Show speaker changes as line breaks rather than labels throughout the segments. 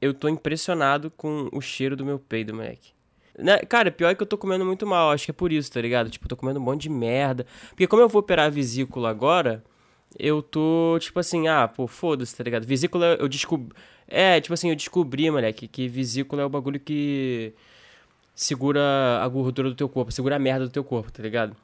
eu tô impressionado com o cheiro do meu peido, moleque. Né? Cara, pior é que eu tô comendo muito mal, acho que é por isso, tá ligado? Tipo, eu tô comendo um monte de merda. Porque como eu vou operar a vesícula agora, eu tô, tipo assim, ah, pô, foda-se, tá ligado? Vesícula, eu descobri. É, tipo assim, eu descobri, moleque, que vesícula é o bagulho que segura a gordura do teu corpo, segura a merda do teu corpo, tá ligado?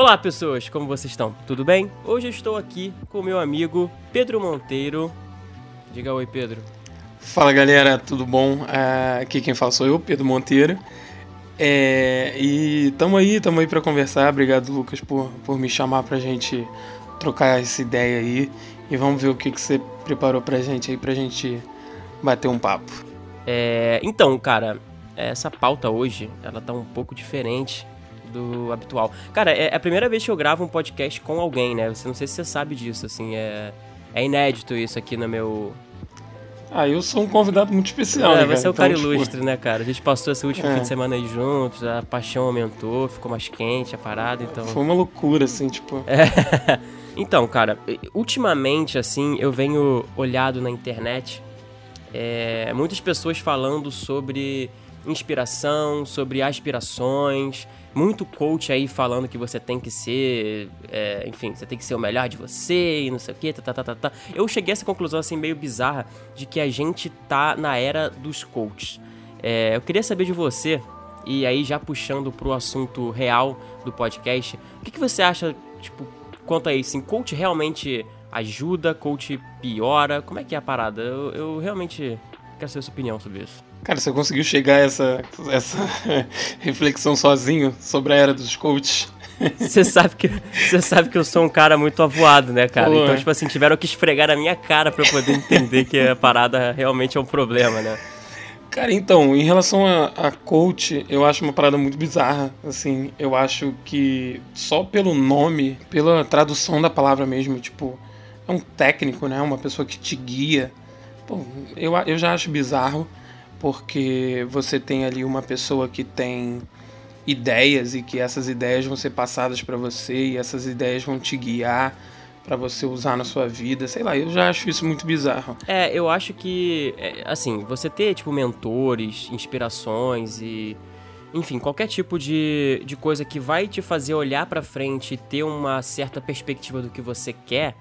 Olá pessoas, como vocês estão? Tudo bem? Hoje eu estou aqui com o meu amigo Pedro Monteiro. Diga oi, Pedro.
Fala galera, tudo bom? Uh, aqui quem fala sou eu, Pedro Monteiro. É, e tamo aí, tamo aí para conversar. Obrigado, Lucas, por, por me chamar pra gente trocar essa ideia aí. E vamos ver o que, que você preparou pra gente aí, pra gente bater um papo.
É, então, cara, essa pauta hoje, ela tá um pouco diferente do habitual. Cara, é a primeira vez que eu gravo um podcast com alguém, né? Você não sei se você sabe disso, assim, é, é inédito isso aqui no meu.
Ah, eu sou um convidado muito especial, é,
né? Você é o cara então, tipo, ilustre, né, cara? A gente passou esse último é. fim de semana aí juntos, a paixão aumentou, ficou mais quente a parada, então.
Foi uma loucura, assim, tipo.
É. Então, cara, ultimamente, assim, eu venho olhado na internet é, muitas pessoas falando sobre inspiração, sobre aspirações, muito coach aí falando que você tem que ser, é, enfim, você tem que ser o melhor de você e não sei o que, tá, tá, tá, tá, tá. Eu cheguei a essa conclusão assim meio bizarra de que a gente tá na era dos coaches. É, eu queria saber de você, e aí já puxando pro assunto real do podcast, o que, que você acha, tipo, quanto a isso? Assim, coach realmente ajuda, coach piora? Como é que é a parada? Eu, eu realmente quero saber a sua opinião sobre isso.
Cara, você conseguiu chegar a essa, essa reflexão sozinho sobre a era dos coaches?
Você sabe que você sabe que eu sou um cara muito avoado, né, cara? Pô, então, tipo assim, tiveram que esfregar na minha cara para poder entender que a parada realmente é um problema, né?
Cara, então, em relação a, a coach, eu acho uma parada muito bizarra. Assim, eu acho que só pelo nome, pela tradução da palavra mesmo, tipo, é um técnico, né? Uma pessoa que te guia. Pô, eu, eu já acho bizarro porque você tem ali uma pessoa que tem ideias e que essas ideias vão ser passadas para você e essas ideias vão te guiar para você usar na sua vida, sei lá, eu já acho isso muito bizarro.
É, eu acho que, é, assim, você ter, tipo, mentores, inspirações e, enfim, qualquer tipo de, de coisa que vai te fazer olhar para frente e ter uma certa perspectiva do que você quer,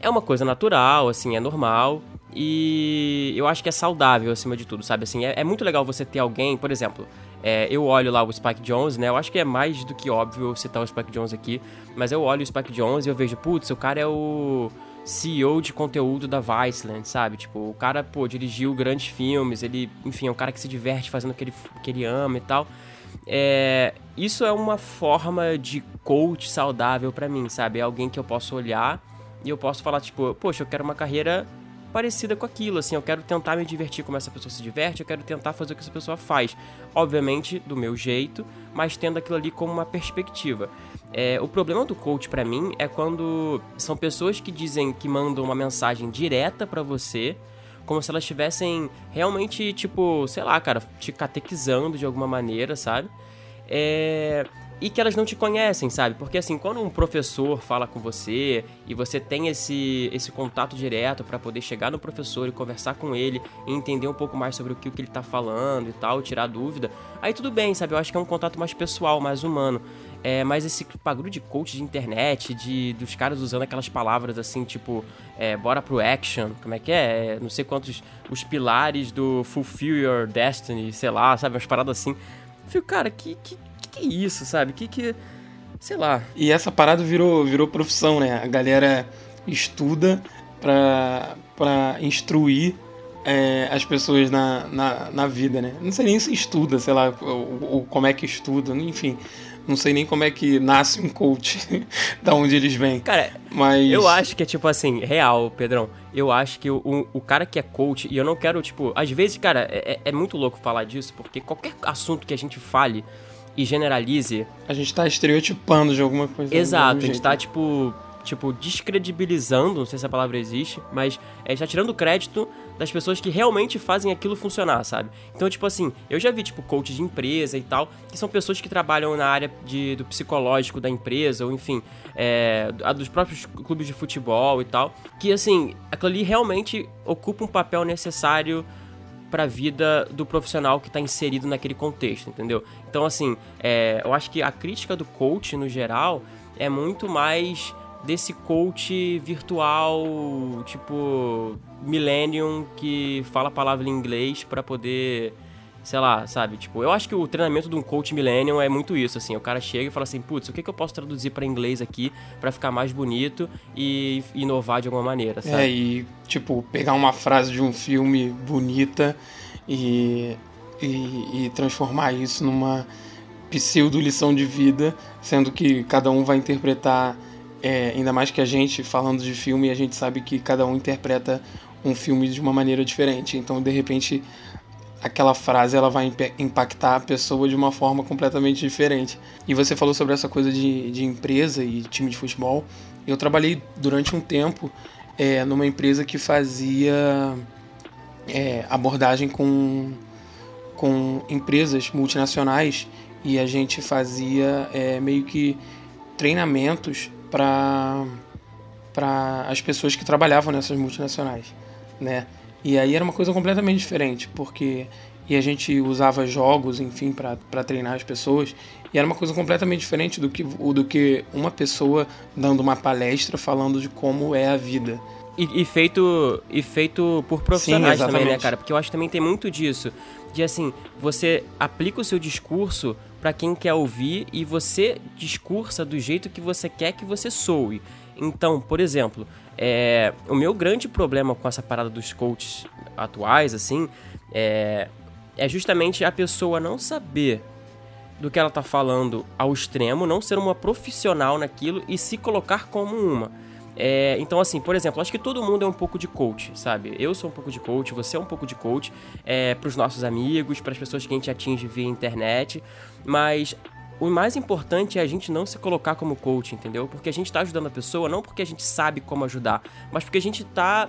é uma coisa natural, assim, é normal. E eu acho que é saudável acima de tudo, sabe? Assim, é, é muito legal você ter alguém, por exemplo, é, eu olho lá o Spike Jones, né? Eu acho que é mais do que óbvio citar o Spike Jones aqui, mas eu olho o Spike Jones e eu vejo, putz, o cara é o CEO de conteúdo da Viceland, sabe? Tipo, o cara, pô, dirigiu grandes filmes, ele, enfim, é um cara que se diverte fazendo o que ele, que ele ama e tal. É, isso é uma forma de coach saudável para mim, sabe? É alguém que eu posso olhar e eu posso falar, tipo, poxa, eu quero uma carreira parecida com aquilo, assim, eu quero tentar me divertir como essa pessoa se diverte, eu quero tentar fazer o que essa pessoa faz. Obviamente, do meu jeito, mas tendo aquilo ali como uma perspectiva. É, o problema do coach para mim é quando são pessoas que dizem que mandam uma mensagem direta para você, como se elas estivessem realmente, tipo, sei lá, cara, te catequizando de alguma maneira, sabe? É e que elas não te conhecem, sabe? Porque assim, quando um professor fala com você e você tem esse, esse contato direto para poder chegar no professor e conversar com ele e entender um pouco mais sobre o que, o que ele tá falando e tal, tirar dúvida, aí tudo bem, sabe? Eu acho que é um contato mais pessoal, mais humano. É, mas esse bagulho de coach de internet, de dos caras usando aquelas palavras assim, tipo, é, bora pro action, como é que é? é? Não sei quantos os pilares do fulfill your destiny, sei lá, sabe? Umas paradas assim. Eu fico, cara, que, que que é isso, sabe? Que que. Sei lá.
E essa parada virou, virou profissão, né? A galera estuda pra, pra instruir é, as pessoas na, na, na, vida, né? Não sei nem se estuda, sei lá, ou, ou, como é que estuda, enfim. Não sei nem como é que nasce um coach, da onde eles vêm.
Cara, mas... eu acho que é tipo assim, real, Pedrão. Eu acho que o, o cara que é coach, e eu não quero, tipo, às vezes, cara, é, é muito louco falar disso, porque qualquer assunto que a gente fale e generalize.
A gente tá estereotipando de alguma coisa.
Exato, a gente tá, tipo, tipo, descredibilizando, não sei se a palavra existe, mas é, está tirando crédito das pessoas que realmente fazem aquilo funcionar, sabe? Então, tipo assim, eu já vi, tipo, coach de empresa e tal, que são pessoas que trabalham na área de, do psicológico da empresa, ou enfim, é, a dos próprios clubes de futebol e tal, que, assim, aquilo ali realmente ocupa um papel necessário para a vida do profissional que está inserido naquele contexto, entendeu? Então, assim, é, eu acho que a crítica do coach, no geral, é muito mais desse coach virtual, tipo, Millennium, que fala a palavra em inglês para poder sei lá, sabe? Tipo, eu acho que o treinamento de um coach millennium é muito isso, assim. O cara chega e fala assim, putz, o que, que eu posso traduzir para inglês aqui para ficar mais bonito e inovar de alguma maneira, sabe?
É, e, tipo, pegar uma frase de um filme bonita e, e, e transformar isso numa pseudo lição de vida, sendo que cada um vai interpretar, é, ainda mais que a gente falando de filme, a gente sabe que cada um interpreta um filme de uma maneira diferente. Então, de repente, aquela frase ela vai impactar a pessoa de uma forma completamente diferente. E você falou sobre essa coisa de, de empresa e time de futebol. Eu trabalhei durante um tempo é, numa empresa que fazia é, abordagem com, com empresas multinacionais e a gente fazia é, meio que treinamentos para as pessoas que trabalhavam nessas multinacionais, né? E aí era uma coisa completamente diferente, porque e a gente usava jogos, enfim, para treinar as pessoas, e era uma coisa completamente diferente do que, do que uma pessoa dando uma palestra falando de como é a vida.
E, e feito, e feito por profissionais Sim, também, né, cara? Porque eu acho que também tem muito disso. De assim, você aplica o seu discurso para quem quer ouvir e você discursa do jeito que você quer que você soe. Então, por exemplo, é, o meu grande problema com essa parada dos coaches atuais, assim, é, é justamente a pessoa não saber do que ela tá falando ao extremo, não ser uma profissional naquilo e se colocar como uma. É, então, assim, por exemplo, acho que todo mundo é um pouco de coach, sabe? Eu sou um pouco de coach, você é um pouco de coach, é, para os nossos amigos, para as pessoas que a gente atinge via internet, mas o mais importante é a gente não se colocar como coach, entendeu? Porque a gente está ajudando a pessoa não porque a gente sabe como ajudar, mas porque a gente está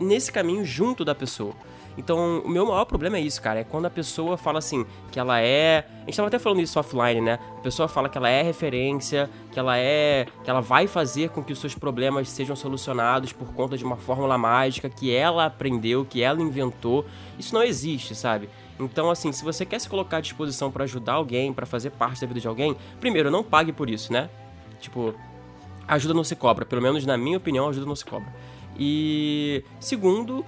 nesse caminho junto da pessoa. Então, o meu maior problema é isso, cara. É quando a pessoa fala assim, que ela é. A gente tava até falando isso offline, né? A pessoa fala que ela é referência, que ela é. que ela vai fazer com que os seus problemas sejam solucionados por conta de uma fórmula mágica que ela aprendeu, que ela inventou. Isso não existe, sabe? Então, assim, se você quer se colocar à disposição para ajudar alguém, para fazer parte da vida de alguém, primeiro, não pague por isso, né? Tipo, ajuda não se cobra. Pelo menos na minha opinião, ajuda não se cobra. E segundo,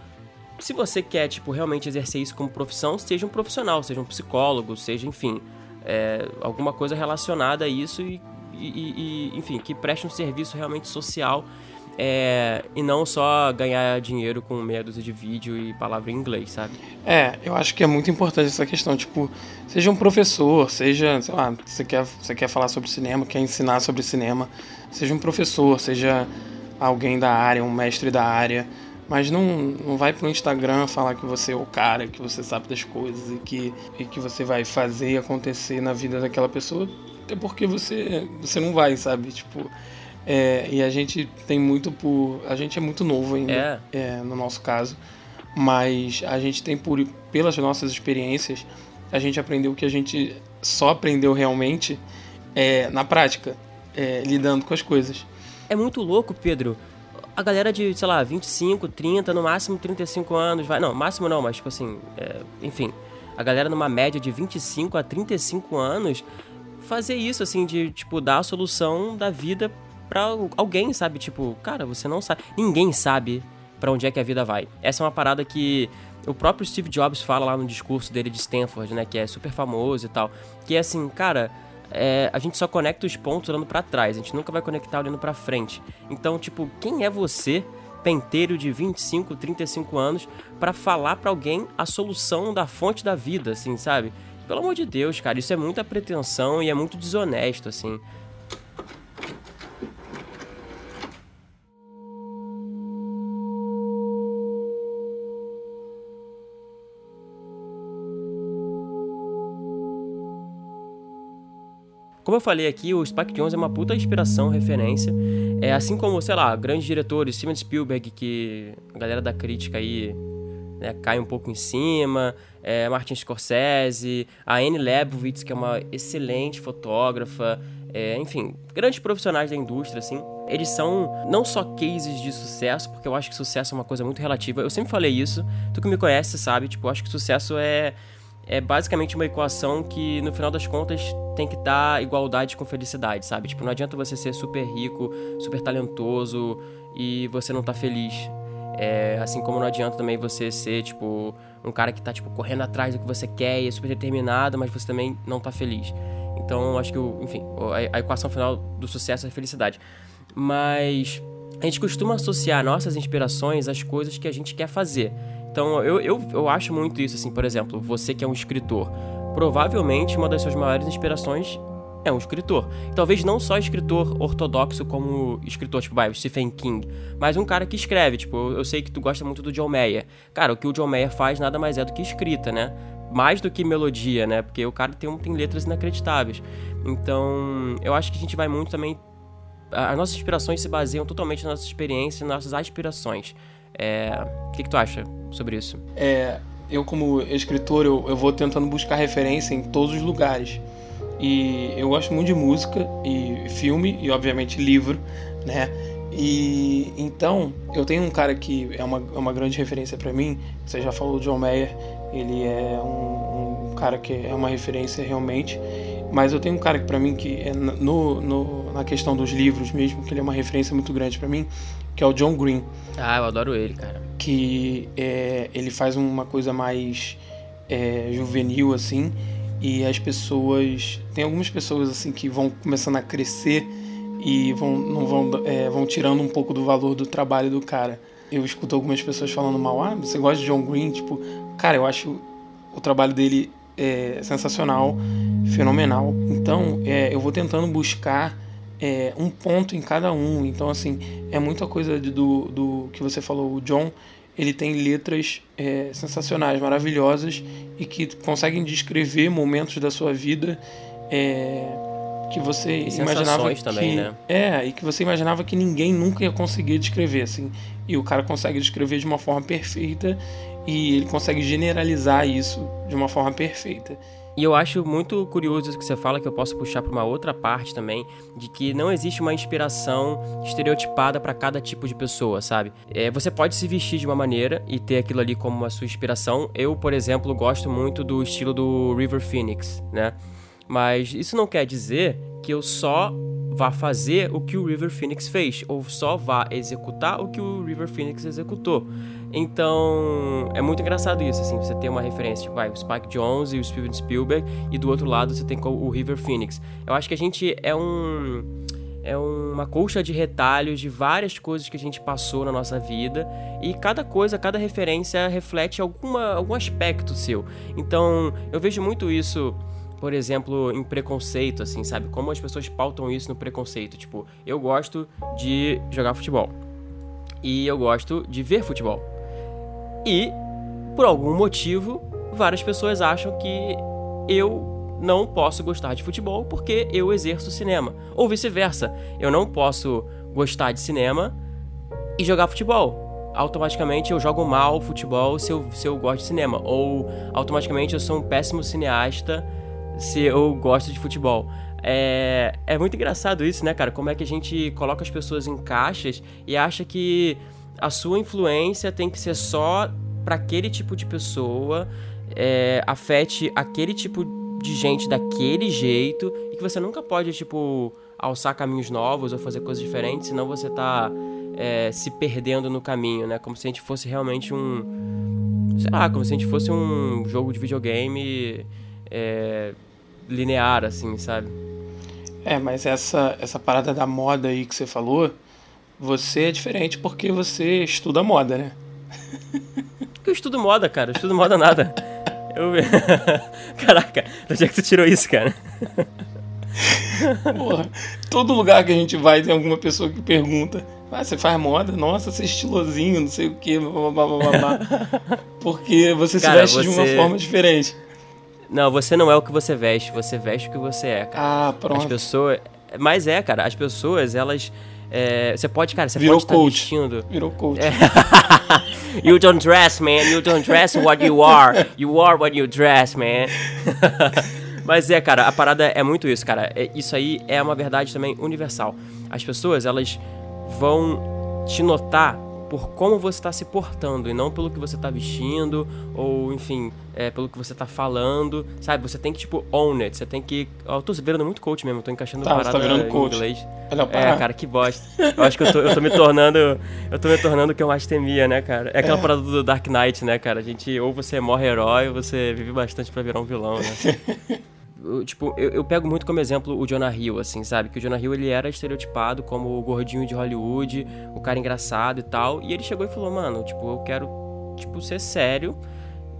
se você quer, tipo, realmente exercer isso como profissão, seja um profissional, seja um psicólogo, seja, enfim, é, alguma coisa relacionada a isso e, e, e, enfim, que preste um serviço realmente social é, e não só ganhar dinheiro com meia dúzia de vídeo e palavra em inglês, sabe?
É, eu acho que é muito importante essa questão, tipo, seja um professor, seja, sei lá, você quer, você quer falar sobre cinema, quer ensinar sobre cinema, seja um professor, seja alguém da área, um mestre da área, mas não, não vai pro Instagram falar que você é o cara, que você sabe das coisas e que, e que você vai fazer acontecer na vida daquela pessoa, até porque você, você não vai, sabe? Tipo, é, e a gente tem muito por. A gente é muito novo ainda, é. É, no nosso caso, mas a gente tem por pelas nossas experiências, a gente aprendeu que a gente só aprendeu realmente é, na prática, é, lidando com as coisas.
É muito louco, Pedro, a galera de, sei lá, 25, 30, no máximo 35 anos, vai. Não, máximo não, mas tipo assim, é, enfim. A galera numa média de 25 a 35 anos fazer isso, assim, de, tipo, dar a solução da vida pra alguém, sabe? Tipo, cara, você não sabe. Ninguém sabe para onde é que a vida vai. Essa é uma parada que o próprio Steve Jobs fala lá no discurso dele de Stanford, né? Que é super famoso e tal. Que é assim, cara é, a gente só conecta os pontos olhando para trás, a gente nunca vai conectar olhando para frente. Então, tipo, quem é você, penteiro de 25, 35 anos, para falar para alguém a solução da fonte da vida, assim, sabe? Pelo amor de Deus, cara, isso é muita pretensão e é muito desonesto, assim. Como eu falei aqui, o Spike Jones é uma puta inspiração, referência. É assim como, sei lá, grandes diretores, Steven Spielberg, que a galera da crítica aí né, cai um pouco em cima, é, Martin Scorsese, a Anne Leibovitz, que é uma excelente fotógrafa, é, enfim, grandes profissionais da indústria, assim. Eles são não só cases de sucesso, porque eu acho que sucesso é uma coisa muito relativa. Eu sempre falei isso, tu que me conhece sabe, tipo, eu acho que sucesso é é basicamente uma equação que, no final das contas, tem que dar igualdade com felicidade, sabe? Tipo, não adianta você ser super rico, super talentoso e você não tá feliz. É, assim como não adianta também você ser, tipo, um cara que tá, tipo, correndo atrás do que você quer e é super determinado, mas você também não tá feliz. Então, acho que, o, enfim, a, equação final do sucesso é a felicidade. Mas a gente costuma associar nossas inspirações às coisas que a gente quer fazer. Então, eu, eu, eu acho muito isso, assim, por exemplo, você que é um escritor, provavelmente uma das suas maiores inspirações é um escritor. Talvez não só escritor ortodoxo como escritor, tipo, vai, Stephen King, mas um cara que escreve, tipo, eu sei que tu gosta muito do John Mayer. Cara, o que o John Mayer faz nada mais é do que escrita, né? Mais do que melodia, né? Porque o cara tem, tem letras inacreditáveis. Então, eu acho que a gente vai muito também. As nossas inspirações se baseiam totalmente nas nossas experiências e nas nossas aspirações. É... O que, que tu acha sobre isso?
É, eu como escritor, eu, eu vou tentando buscar referência em todos os lugares. E eu gosto muito de música e filme e obviamente livro, né? E então eu tenho um cara que é uma, é uma grande referência para mim. Você já falou John Mayer, ele é um, um, cara que é uma referência realmente. Mas eu tenho um cara que para mim que é no, no, na questão dos livros mesmo, que ele é uma referência muito grande para mim, que é o John Green.
Ah, eu adoro ele, cara.
Que é, ele faz uma coisa mais é, juvenil, assim, e as pessoas. Tem algumas pessoas, assim, que vão começando a crescer e vão, não vão, é, vão tirando um pouco do valor do trabalho do cara. Eu escuto algumas pessoas falando mal, ah, você gosta de John Green? Tipo, cara, eu acho o trabalho dele é, sensacional, fenomenal. Então, é, eu vou tentando buscar é, um ponto em cada um. Então, assim, é muita coisa do, do que você falou. O John, ele tem letras é, sensacionais, maravilhosas e que conseguem descrever momentos da sua vida é, que você
e
imaginava que
também, né?
é e que você imaginava que ninguém nunca ia conseguir descrever, assim. E o cara consegue descrever de uma forma perfeita e ele consegue generalizar isso de uma forma perfeita.
E eu acho muito curioso isso que você fala, que eu posso puxar para uma outra parte também, de que não existe uma inspiração estereotipada para cada tipo de pessoa, sabe? É, você pode se vestir de uma maneira e ter aquilo ali como a sua inspiração. Eu, por exemplo, gosto muito do estilo do River Phoenix, né? Mas isso não quer dizer que eu só vá fazer o que o River Phoenix fez, ou só vá executar o que o River Phoenix executou. Então, é muito engraçado isso, assim, você tem uma referência, tipo, vai, o Spike Jones e o Steven Spielberg, e do outro lado você tem o River Phoenix. Eu acho que a gente é um é uma colcha de retalhos de várias coisas que a gente passou na nossa vida e cada coisa, cada referência reflete alguma, algum aspecto seu. Então, eu vejo muito isso por exemplo, em preconceito, assim, sabe? Como as pessoas pautam isso no preconceito. Tipo, eu gosto de jogar futebol. E eu gosto de ver futebol. E, por algum motivo, várias pessoas acham que eu não posso gostar de futebol porque eu exerço cinema. Ou vice-versa. Eu não posso gostar de cinema e jogar futebol. Automaticamente eu jogo mal futebol se eu, se eu gosto de cinema. Ou automaticamente eu sou um péssimo cineasta se eu gosto de futebol. É, é muito engraçado isso, né, cara? Como é que a gente coloca as pessoas em caixas e acha que a sua influência tem que ser só para aquele tipo de pessoa, é, afete aquele tipo de gente daquele jeito e que você nunca pode, tipo, alçar caminhos novos ou fazer coisas diferentes, senão você tá é, se perdendo no caminho, né? Como se a gente fosse realmente um. Sei lá, como se a gente fosse um jogo de videogame. É, linear, assim, sabe?
É, mas essa, essa parada da moda aí que você falou, você é diferente porque você estuda moda, né?
Eu estudo moda, cara. Eu estudo moda nada. Eu... Caraca, de onde é que tu tirou isso, cara?
Porra, todo lugar que a gente vai tem alguma pessoa que pergunta: Ah, você faz moda? Nossa, você é estilosinho, não sei o que, blá, blá, blá, blá. Porque você cara, se veste você... de uma forma diferente.
Não, você não é o que você veste, você veste o que você é, cara.
Ah, pronto.
As pessoas. Mas é, cara, as pessoas, elas. É, você pode, cara, você
Virou
pode estar
coach.
vestindo.
Virou coach.
É. you don't dress, man. You don't dress what you are. You are what you dress, man. Mas é, cara, a parada é muito isso, cara. É- isso aí é uma verdade também universal. As pessoas, elas vão te notar por como você está se portando e não pelo que você está vestindo ou, enfim, é, pelo que você está falando, sabe? Você tem que, tipo, own it. Você tem que... Ó, Eu tô virando muito coach mesmo, eu tô encaixando
Tá, você
parada
tá virando coach.
inglês.
Olha,
É,
para.
cara, que bosta. Eu acho que eu tô, eu tô me tornando. Eu tô me tornando o que eu mais temia, né, cara? É aquela parada do Dark Knight, né, cara? A gente, ou você morre herói, ou você vive bastante pra virar um vilão, né? Eu, tipo, eu, eu pego muito como exemplo o Jonah Hill, assim, sabe? Que o Jonah Hill, ele era estereotipado como o gordinho de Hollywood, o cara engraçado e tal. E ele chegou e falou, mano, tipo, eu quero, tipo, ser sério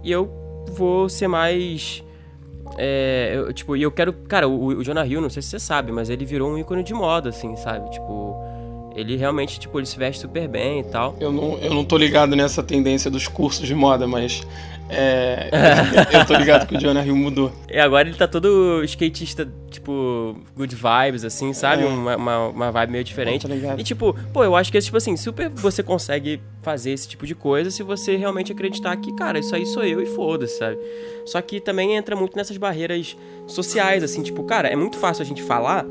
e eu vou ser mais... É, eu, tipo, e eu quero... Cara, o, o Jonah Hill, não sei se você sabe, mas ele virou um ícone de moda, assim, sabe? Tipo, ele realmente, tipo, ele se veste super bem e tal.
Eu não, eu não tô ligado nessa tendência dos cursos de moda, mas é, eu tô ligado que o Jonah Hill mudou.
E agora ele tá todo skatista, tipo, good vibes, assim, sabe?
É.
Uma, uma, uma vibe meio diferente.
Ligado.
E tipo, pô, eu acho que, tipo assim, super você consegue fazer esse tipo de coisa se você realmente acreditar que, cara, isso aí sou eu e foda-se, sabe? Só que também entra muito nessas barreiras sociais, assim, tipo, cara, é muito fácil a gente falar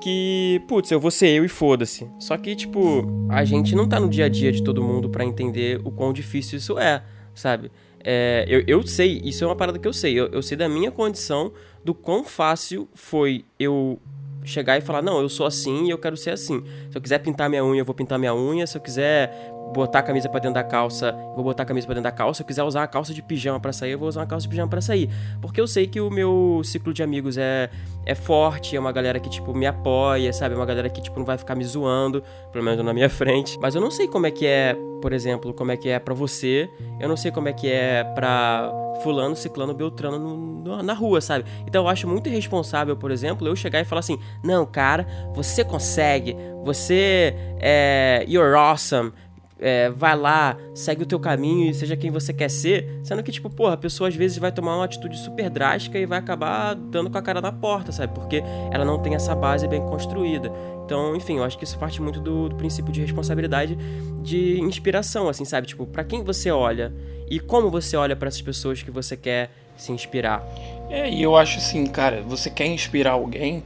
que, putz, eu vou ser eu e foda-se. Só que, tipo, a gente não tá no dia a dia de todo mundo pra entender o quão difícil isso é, sabe? É, eu, eu sei, isso é uma parada que eu sei. Eu, eu sei da minha condição, do quão fácil foi eu chegar e falar, não, eu sou assim e eu quero ser assim. Se eu quiser pintar minha unha, eu vou pintar minha unha. Se eu quiser botar a camisa pra dentro da calça, vou botar a camisa pra dentro da calça. Se eu quiser usar a calça de pijama pra sair, eu vou usar uma calça de pijama pra sair. Porque eu sei que o meu ciclo de amigos é, é forte, é uma galera que, tipo, me apoia, sabe? É uma galera que, tipo, não vai ficar me zoando, pelo menos na minha frente. Mas eu não sei como é que é, por exemplo, como é que é pra você. Eu não sei como é que é pra fulano, ciclano, beltrano no- no- na rua, sabe? Então eu acho muito irresponsável, por exemplo, eu chegar e falar assim: "Não, cara, você consegue. Você é you're awesome. É, vai lá, segue o teu caminho e seja quem você quer ser, sendo que, tipo, porra, a pessoa às vezes vai tomar uma atitude super drástica e vai acabar dando com a cara na porta, sabe? Porque ela não tem essa base bem construída. Então, enfim, eu acho que isso parte muito do, do princípio de responsabilidade de inspiração, assim, sabe? Tipo, pra quem você olha e como você olha pra essas pessoas que você quer se inspirar.
É, e eu acho assim, cara, você quer inspirar alguém,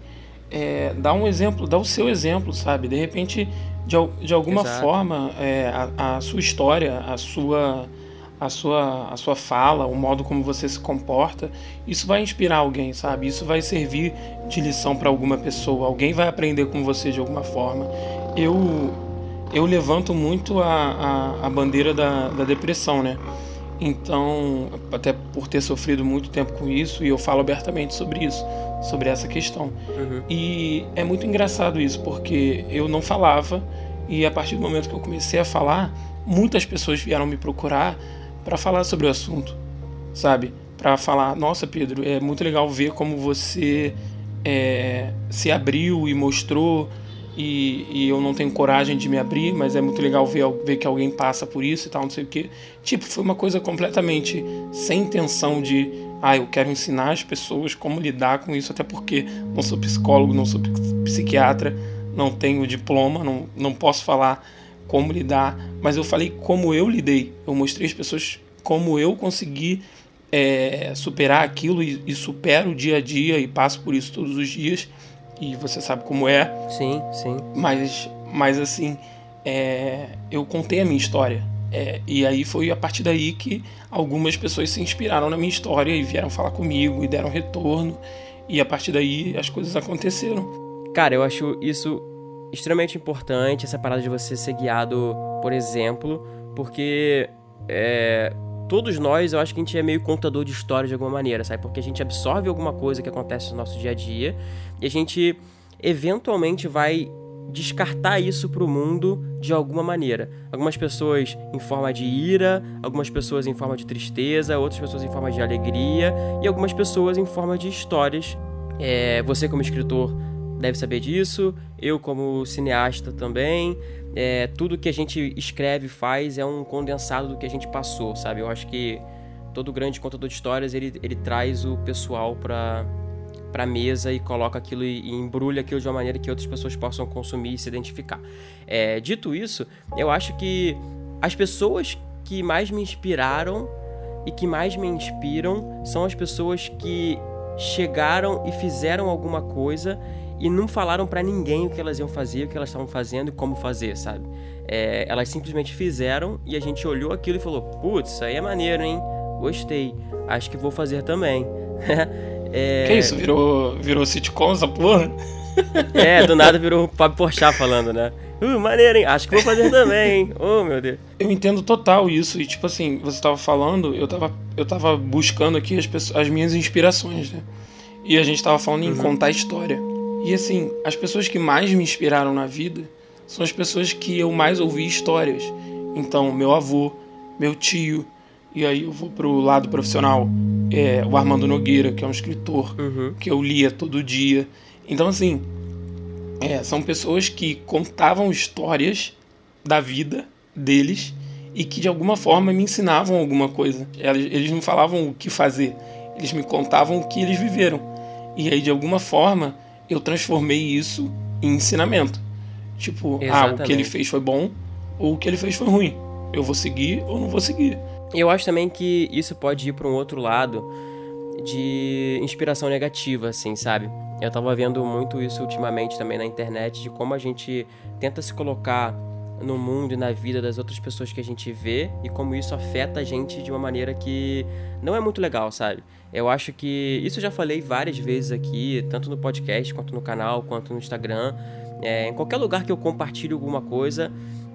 é, dá um exemplo, dá o seu exemplo, sabe? De repente, de, de alguma
Exato.
forma, é, a, a sua história, a sua, a, sua, a sua fala, o modo como você se comporta, isso vai inspirar alguém, sabe? Isso vai servir de lição para alguma pessoa. Alguém vai aprender com você de alguma forma. Eu, eu levanto muito a, a, a bandeira da, da depressão, né? Então, até por ter sofrido muito tempo com isso, e eu falo abertamente sobre isso, sobre essa questão.
Uhum.
E é muito engraçado isso, porque eu não falava, e a partir do momento que eu comecei a falar, muitas pessoas vieram me procurar para falar sobre o assunto, sabe? Para falar, nossa, Pedro, é muito legal ver como você é, se abriu e mostrou. E, e eu não tenho coragem de me abrir, mas é muito legal ver, ver que alguém passa por isso e tal, não sei o que. Tipo, foi uma coisa completamente sem intenção de, ah, eu quero ensinar as pessoas como lidar com isso, até porque não sou psicólogo, não sou psi- psiquiatra, não tenho diploma, não, não posso falar como lidar, mas eu falei como eu lidei. Eu mostrei às pessoas como eu consegui é, superar aquilo e, e supero o dia a dia e passo por isso todos os dias. E você sabe como é,
Sim, sim.
mas, mas assim, é, eu contei a minha história. É, e aí foi a partir daí que algumas pessoas se inspiraram na minha história e vieram falar comigo e deram retorno. E a partir daí as coisas aconteceram.
Cara, eu acho isso extremamente importante, essa parada de você ser guiado por exemplo, porque é, todos nós, eu acho que a gente é meio contador de história de alguma maneira, sabe? Porque a gente absorve alguma coisa que acontece no nosso dia a dia e a gente eventualmente vai descartar isso pro mundo de alguma maneira. Algumas pessoas em forma de ira, algumas pessoas em forma de tristeza, outras pessoas em forma de alegria e algumas pessoas em forma de histórias. É, você como escritor deve saber disso, eu como cineasta também. É, tudo que a gente escreve e faz é um condensado do que a gente passou, sabe? Eu acho que todo grande contador de histórias ele, ele traz o pessoal para pra mesa e coloca aquilo e, e, embrulha aquilo de uma maneira que outras pessoas possam consumir e se identificar. É, dito isso, eu acho que as pessoas que mais me inspiraram e que mais me inspiram são as pessoas que chegaram e fizeram alguma coisa e não falaram para ninguém o que elas iam fazer, o que elas estavam fazendo e como fazer, sabe? É, elas simplesmente fizeram e a gente olhou aquilo e falou: Putz, aí é maneiro, hein? Gostei. Acho que vou fazer também.
é... Que isso? Virou, virou sitcom essa porra?
é, do nada virou o Fábio Porchat falando, né? Uh, maneiro, hein? Acho que vou fazer também, hein? Oh, meu Deus.
Eu entendo total isso. E, tipo assim, você tava falando, eu tava, eu tava buscando aqui as, pessoas, as minhas inspirações, né? E a gente tava falando em uhum. contar história. E, assim, as pessoas que mais me inspiraram na vida são as pessoas que eu mais ouvi histórias. Então, meu avô, meu tio, e aí eu vou pro lado profissional, é, o Armando Nogueira, que é um escritor uhum. que eu lia todo dia. Então, assim, é, são pessoas que contavam histórias da vida deles e que de alguma forma me ensinavam alguma coisa. Eles não falavam o que fazer, eles me contavam o que eles viveram. E aí, de alguma forma, eu transformei isso em ensinamento. Tipo, Exatamente. ah, o que ele fez foi bom ou o que ele fez foi ruim. Eu vou seguir ou não vou seguir.
Eu acho também que isso pode ir para um outro lado de inspiração negativa, assim, sabe? Eu tava vendo muito isso ultimamente também na internet, de como a gente tenta se colocar no mundo e na vida das outras pessoas que a gente vê e como isso afeta a gente de uma maneira que não é muito legal, sabe? Eu acho que isso eu já falei várias vezes aqui, tanto no podcast, quanto no canal, quanto no Instagram. É, em qualquer lugar que eu compartilho alguma coisa,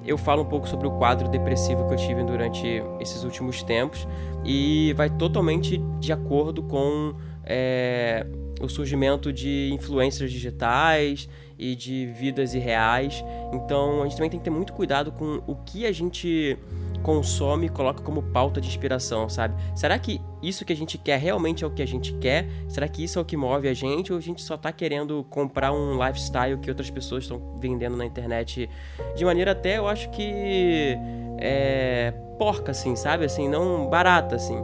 eu falo um pouco sobre o quadro depressivo que eu tive durante esses últimos tempos e vai totalmente de acordo com é, o surgimento de influências digitais e de vidas irreais. Então a gente também tem que ter muito cuidado com o que a gente consome e coloca como pauta de inspiração, sabe? Será que isso que a gente quer realmente é o que a gente quer? Será que isso é o que move a gente? Ou a gente só tá querendo comprar um lifestyle que outras pessoas estão vendendo na internet de maneira até, eu acho que. É. porca, assim, sabe? Assim, não barata, assim.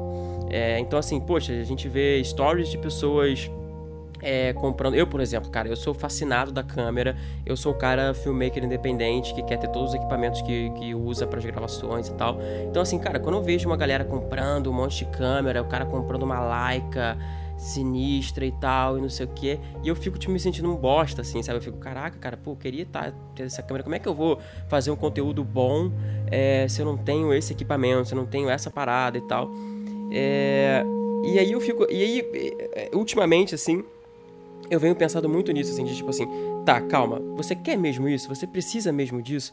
É, então, assim, poxa, a gente vê stories de pessoas é, comprando. Eu, por exemplo, cara, eu sou fascinado da câmera. Eu sou o cara filmmaker independente que quer ter todos os equipamentos que, que usa para as gravações e tal. Então, assim, cara, quando eu vejo uma galera comprando um monte de câmera, o cara comprando uma Leica sinistra e tal, e não sei o que, e eu fico tipo, me sentindo um bosta, assim, sabe? Eu fico, caraca, cara, pô, queria tá, ter essa câmera. Como é que eu vou fazer um conteúdo bom é, se eu não tenho esse equipamento, se eu não tenho essa parada e tal? É, e aí eu fico. E aí, é, ultimamente, assim, eu venho pensando muito nisso, assim, de tipo assim, tá, calma, você quer mesmo isso? Você precisa mesmo disso?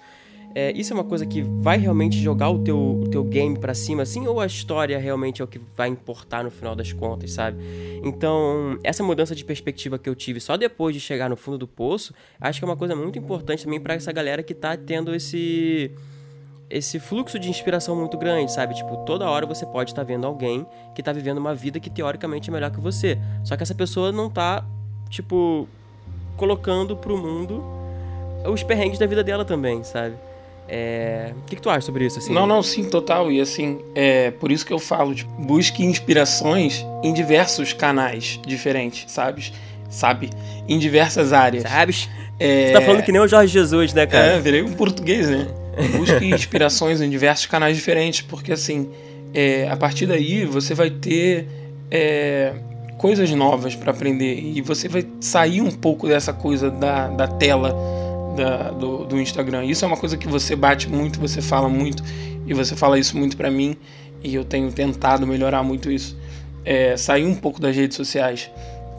É, isso é uma coisa que vai realmente jogar o teu, o teu game para cima, assim, ou a história realmente é o que vai importar no final das contas, sabe? Então, essa mudança de perspectiva que eu tive só depois de chegar no fundo do poço, acho que é uma coisa muito importante também para essa galera que tá tendo esse esse fluxo de inspiração muito grande, sabe? Tipo, toda hora você pode estar tá vendo alguém que tá vivendo uma vida que teoricamente é melhor que você. Só que essa pessoa não tá tipo, colocando pro mundo os perrengues da vida dela também, sabe? É... O que, que, tu acha sobre isso? Assim?
Não, não, sim, total. E assim, é por isso que eu falo, tipo, busque inspirações em diversos canais diferentes, sabes? Sabe? Em diversas áreas.
Sabes? É... Você tá falando que nem o Jorge Jesus, né, cara?
É, virei um português, né? Busque inspirações em diversos canais diferentes, porque assim, é, a partir daí você vai ter é, coisas novas para aprender e você vai sair um pouco dessa coisa da, da tela da, do, do Instagram. Isso é uma coisa que você bate muito, você fala muito e você fala isso muito para mim e eu tenho tentado melhorar muito isso. É, sair um pouco das redes sociais,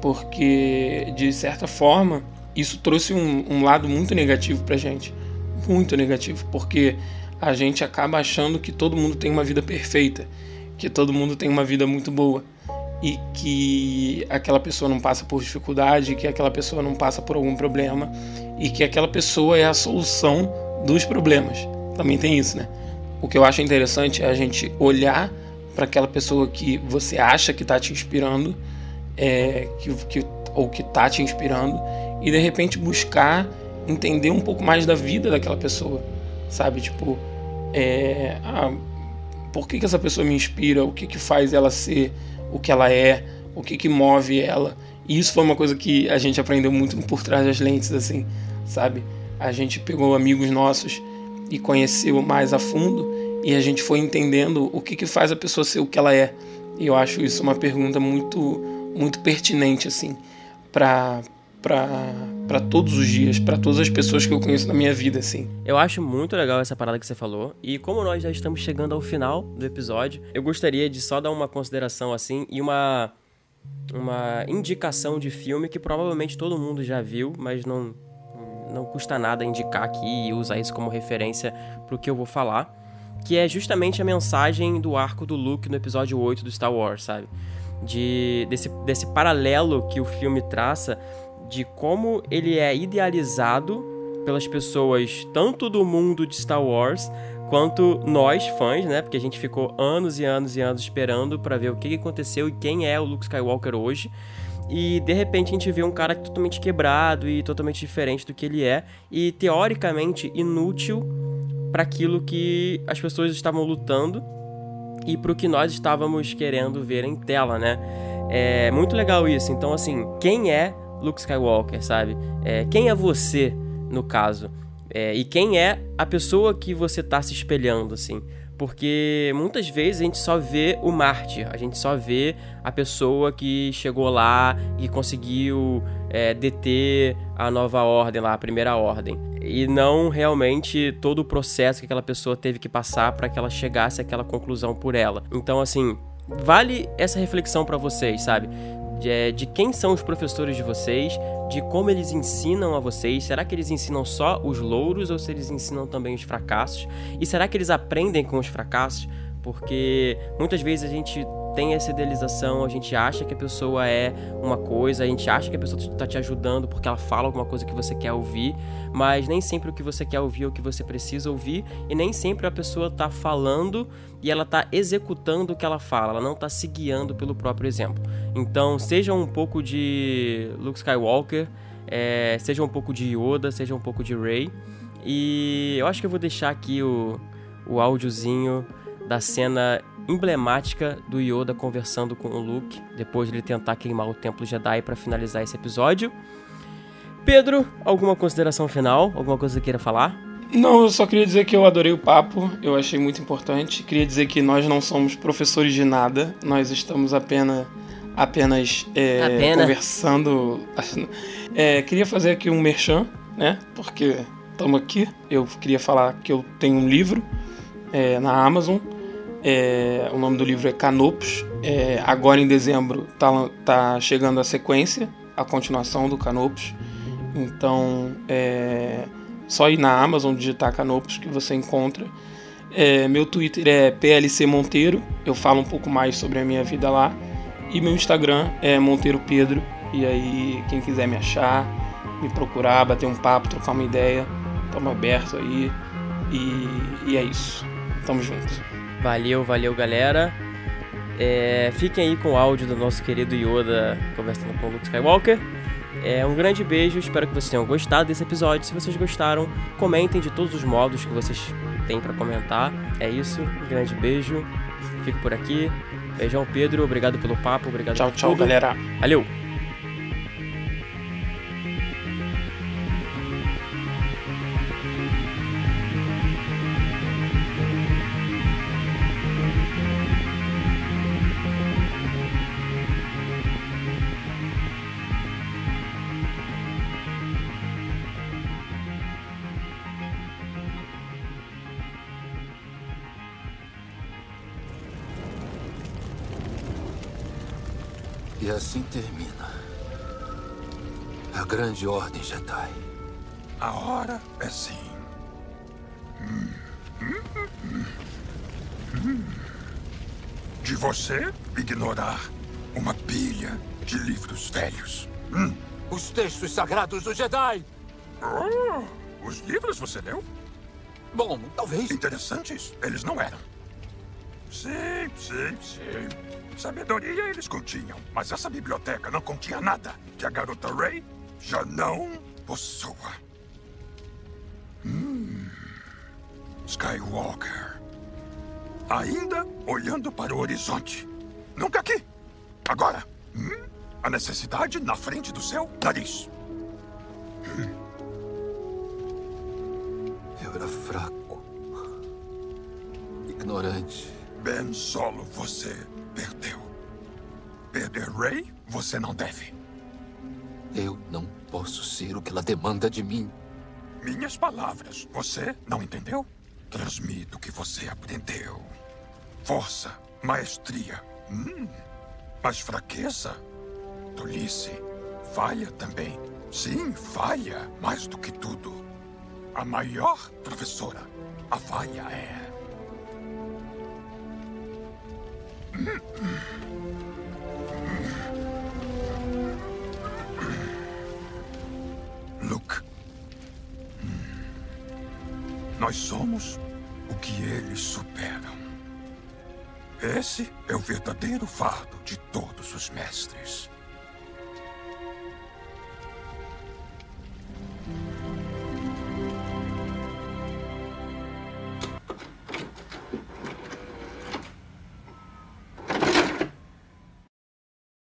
porque de certa forma isso trouxe um, um lado muito negativo pra gente, muito negativo, porque a gente acaba achando que todo mundo tem uma vida perfeita, que todo mundo tem uma vida muito boa e que aquela pessoa não passa por dificuldade, que aquela pessoa não passa por algum problema e que aquela pessoa é a solução dos problemas. Também tem isso, né? O que eu acho interessante é a gente olhar para aquela pessoa que você acha que está te inspirando, é, que, que, ou que está te inspirando, e de repente buscar entender um pouco mais da vida daquela pessoa, sabe? Tipo, é, ah, por que, que essa pessoa me inspira? O que, que faz ela ser o que ela é, o que, que move ela. E isso foi uma coisa que a gente aprendeu muito por trás das lentes, assim, sabe? A gente pegou amigos nossos e conheceu mais a fundo e a gente foi entendendo o que, que faz a pessoa ser o que ela é. E eu acho isso uma pergunta muito, muito pertinente, assim, para para todos os dias, para todas as pessoas que eu conheço na minha vida, assim.
Eu acho muito legal essa parada que você falou. E como nós já estamos chegando ao final do episódio, eu gostaria de só dar uma consideração assim e uma uma indicação de filme que provavelmente todo mundo já viu, mas não não custa nada indicar aqui e usar isso como referência para o que eu vou falar, que é justamente a mensagem do arco do Luke no episódio 8 do Star Wars, sabe? De, desse, desse paralelo que o filme traça de como ele é idealizado pelas pessoas tanto do mundo de Star Wars quanto nós fãs, né? Porque a gente ficou anos e anos e anos esperando para ver o que aconteceu e quem é o Luke Skywalker hoje. E de repente a gente vê um cara totalmente quebrado e totalmente diferente do que ele é e teoricamente inútil para aquilo que as pessoas estavam lutando e para o que nós estávamos querendo ver em tela, né? É muito legal isso. Então, assim, quem é Luke Skywalker, sabe? É, quem é você, no caso? É, e quem é a pessoa que você tá se espelhando, assim? Porque muitas vezes a gente só vê o mártir, a gente só vê a pessoa que chegou lá e conseguiu é, deter a nova ordem lá, a primeira ordem. E não realmente todo o processo que aquela pessoa teve que passar para que ela chegasse àquela conclusão por ela. Então, assim, vale essa reflexão para vocês, sabe? De, é, de quem são os professores de vocês, de como eles ensinam a vocês. Será que eles ensinam só os louros ou se eles ensinam também os fracassos? E será que eles aprendem com os fracassos? Porque muitas vezes a gente tem essa idealização, a gente acha que a pessoa é uma coisa, a gente acha que a pessoa está te ajudando porque ela fala alguma coisa que você quer ouvir, mas nem sempre o que você quer ouvir é o que você precisa ouvir, e nem sempre a pessoa está falando e ela está executando o que ela fala, ela não está se guiando pelo próprio exemplo. Então, seja um pouco de Luke Skywalker, é, seja um pouco de Yoda, seja um pouco de Rey, e eu acho que eu vou deixar aqui o, o áudiozinho da cena emblemática do Yoda conversando com o Luke, depois de ele tentar queimar o Templo Jedi para finalizar esse episódio. Pedro, alguma consideração final? Alguma coisa que queira falar?
Não, eu só queria dizer que eu adorei o papo, eu achei muito importante. Queria dizer que nós não somos professores de nada, nós estamos apenas, apenas, é, apenas. conversando. É, queria fazer aqui um merchan, né? Porque estamos aqui. Eu queria falar que eu tenho um livro é, na Amazon é, o nome do livro é Canopus. É, agora em dezembro tá, tá chegando a sequência, a continuação do Canopus. Então é só ir na Amazon digitar Canopus que você encontra. É, meu Twitter é PLC Monteiro, eu falo um pouco mais sobre a minha vida lá. E meu Instagram é Monteiro Pedro. E aí, quem quiser me achar, me procurar, bater um papo, trocar uma ideia, estamos aberto aí. E, e é isso. Tamo junto.
Valeu, valeu, galera. É, fiquem aí com o áudio do nosso querido Yoda conversando com o Luke Skywalker. É, um grande beijo, espero que vocês tenham gostado desse episódio. Se vocês gostaram, comentem de todos os modos que vocês têm para comentar. É isso, um grande beijo. Fico por aqui. Beijão, Pedro. Obrigado pelo papo, obrigado
Tchau, tchau,
tudo.
galera.
Valeu!
Assim termina a grande ordem Jedi.
A hora é sim. De você ignorar uma pilha de livros velhos.
Hum. Os textos sagrados do Jedi.
Oh, os livros você leu?
Bom, talvez.
Interessantes eles não eram. Sim, sim, sim. Sabedoria eles continham, mas essa biblioteca não continha nada que a garota Ray já não possua. Hum. Skywalker. Ainda olhando para o horizonte. Nunca aqui. Agora. Hum? a necessidade na frente do seu nariz.
Eu era fraco. Ignorante.
Ben Solo, você perdeu. Perder Ray, você não deve.
Eu não posso ser o que ela demanda de mim.
Minhas palavras, você não entendeu? Transmito o que você aprendeu. Força, maestria. Hum. Mas fraqueza? Tolice. Falha também. Sim, falha. Mais do que tudo. A maior professora. A falha é. Luke. Nós somos o que eles superam. Esse é o verdadeiro fardo de todos os mestres.